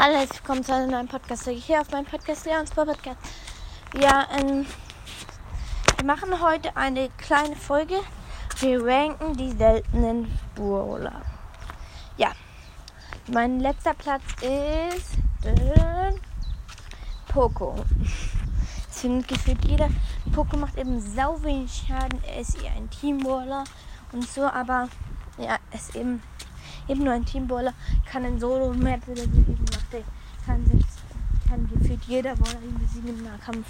Hallo, herzlich willkommen zu einem neuen Podcast. Hier auf meinem Podcast, Leons Podcast. Ja, ähm, wir machen heute eine kleine Folge. Wir ranken die seltenen Brawler. Ja, mein letzter Platz ist äh, Poco. Das findet gefühlt jeder. Poco macht eben sau wenig Schaden. Er ist eher ein Teambrawler und so, aber ja, er ist eben eben nur ein Teamballer kann in Solo mehr besiegen macht er kann selbst kann gefühlt jeder Baller ihn besiegen im Nahkampf.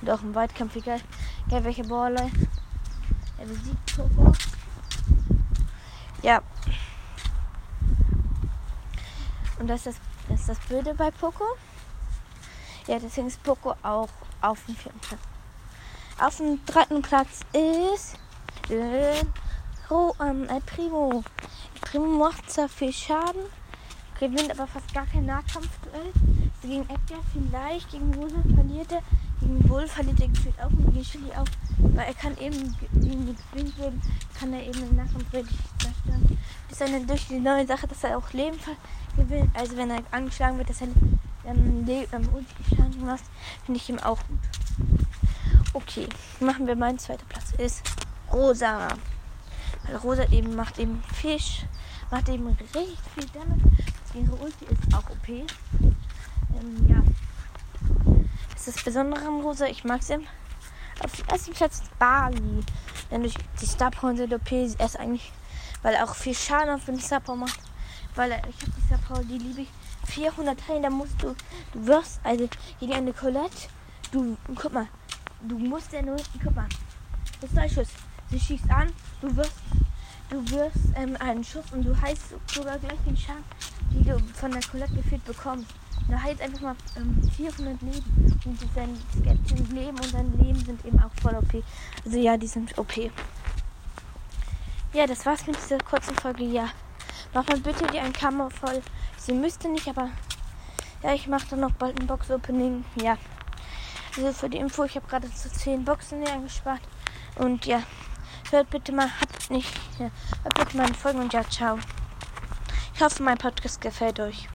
Und auch im Weitkampf egal, egal welche Baller er besiegt Poco ja. Und das ist das, das ist das Blöde bei Poco? Ja deswegen ist Poco auch auf dem vierten Platz. Auf dem dritten Platz ist äh, oh, ähm, El Primo Primo macht zwar viel Schaden, gewinnt aber fast gar kein Nahkampfduell. Also gegen Edgar vielleicht, gegen Rose verliert er, gegen Bull verliert er gefühlt auch und gegen Chili auch. Weil er kann eben, gegen die gewinnt werden, kann er eben im Nahkampf richtig zerstören. Ist eine durch die neue Sache, dass er auch Leben gewinnt. Also wenn er angeschlagen wird, dass er ähm, ähm, Schaden macht, finde ich ihm auch gut. Okay, machen wir meinen zweiten Platz. Ist Rosa. Weil Rosa eben macht eben Fisch, macht eben richtig viel Damage. Ihre Ulti ist auch OP. Ähm, ja. Das ist das Besondere an Rosa. Ich mag sie. Auf dem ersten Platz Bali. Denn durch die Star Power sind OP. Er ist eigentlich, weil er auch viel Schaden auf den Star Power macht. Weil er, ich habe die Star Power, die liebe ich. 400 Teilen, da musst du, du wirst, also gegen eine Colette, du, guck mal, du musst ja nur, guck mal, das ist ein Schuss. Sie schießt an, du wirst du wirst ähm, einen Schuss und du heißt sogar gleich den Schaden, die du von der Colette gefühlt bekommst. Da heißt einfach mal ähm, 400 Leben und sein Skelett Leben und sein Leben sind eben auch voll OP. Also ja, die sind OP. Ja, das war's mit dieser kurzen Folge. Ja, mach mal bitte die ein Kammer voll. Sie müsste nicht, aber ja, ich mache dann noch bald ein Box-Opening. Ja. Also für die Info, ich habe gerade zu 10 Boxen angespart. Und ja, hört bitte mal, habt nicht, ja, hört bitte mal Folgen und ja, ciao. Ich hoffe, mein Podcast gefällt euch.